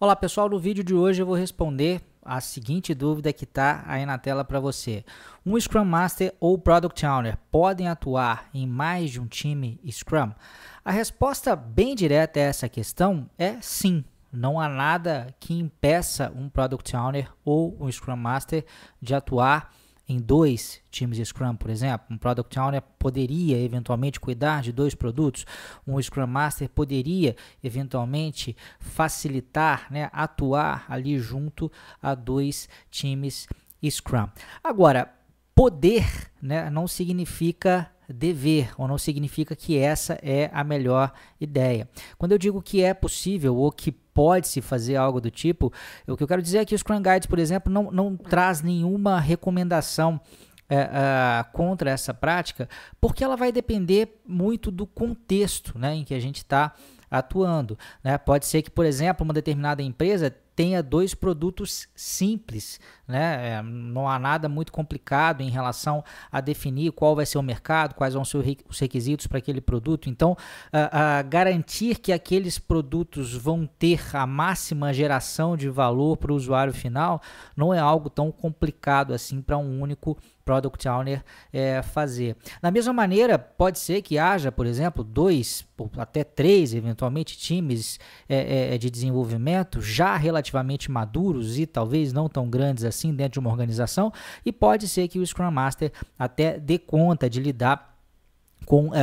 Olá pessoal, no vídeo de hoje eu vou responder a seguinte dúvida que está aí na tela para você. Um Scrum Master ou Product Owner podem atuar em mais de um time Scrum? A resposta bem direta a essa questão é sim. Não há nada que impeça um Product Owner ou um Scrum Master de atuar em dois times de Scrum, por exemplo, um Product Owner poderia eventualmente cuidar de dois produtos, um Scrum Master poderia eventualmente facilitar, né, atuar ali junto a dois times Scrum. Agora, poder né, não significa dever, ou não significa que essa é a melhor ideia. Quando eu digo que é possível ou que pode-se fazer algo do tipo. O que eu quero dizer é que o Scrum Guides, por exemplo, não, não traz nenhuma recomendação é, contra essa prática, porque ela vai depender muito do contexto né, em que a gente está atuando. Né? Pode ser que, por exemplo, uma determinada empresa tenha dois produtos simples, né? É, não há nada muito complicado em relação a definir qual vai ser o mercado, quais vão ser os requisitos para aquele produto. Então, a, a garantir que aqueles produtos vão ter a máxima geração de valor para o usuário final não é algo tão complicado assim para um único Product Owner é, fazer. Da mesma maneira, pode ser que haja, por exemplo, dois até três, eventualmente, times é, é, de desenvolvimento já relativamente maduros e talvez não tão grandes assim dentro de uma organização, e pode ser que o Scrum Master até dê conta de lidar com uh, uh,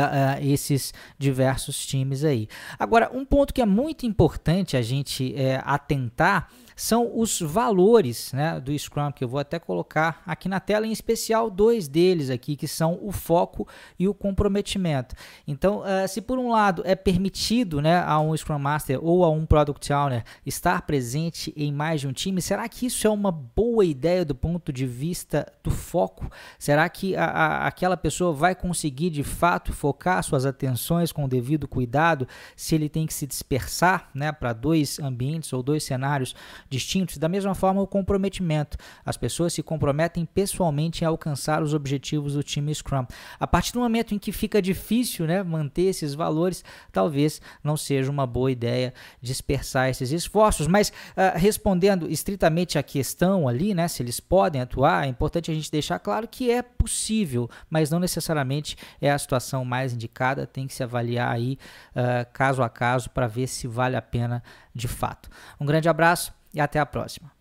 esses diversos times aí. Agora, um ponto que é muito importante a gente uh, atentar são os valores né, do Scrum, que eu vou até colocar aqui na tela, em especial dois deles aqui, que são o foco e o comprometimento. Então, se por um lado é permitido né, a um Scrum Master ou a um Product Owner estar presente em mais de um time, será que isso é uma boa ideia do ponto de vista do foco? Será que a, a, aquela pessoa vai conseguir de fato focar suas atenções com o devido cuidado se ele tem que se dispersar né, para dois ambientes ou dois cenários distintos. Da mesma forma, o comprometimento. As pessoas se comprometem pessoalmente em alcançar os objetivos do time Scrum. A partir do momento em que fica difícil né, manter esses valores, talvez não seja uma boa ideia dispersar esses esforços. Mas uh, respondendo estritamente à questão ali, né, se eles podem atuar, é importante a gente deixar claro que é possível, mas não necessariamente é a situação mais indicada. Tem que se avaliar aí uh, caso a caso para ver se vale a pena de fato. Um grande abraço e até a próxima.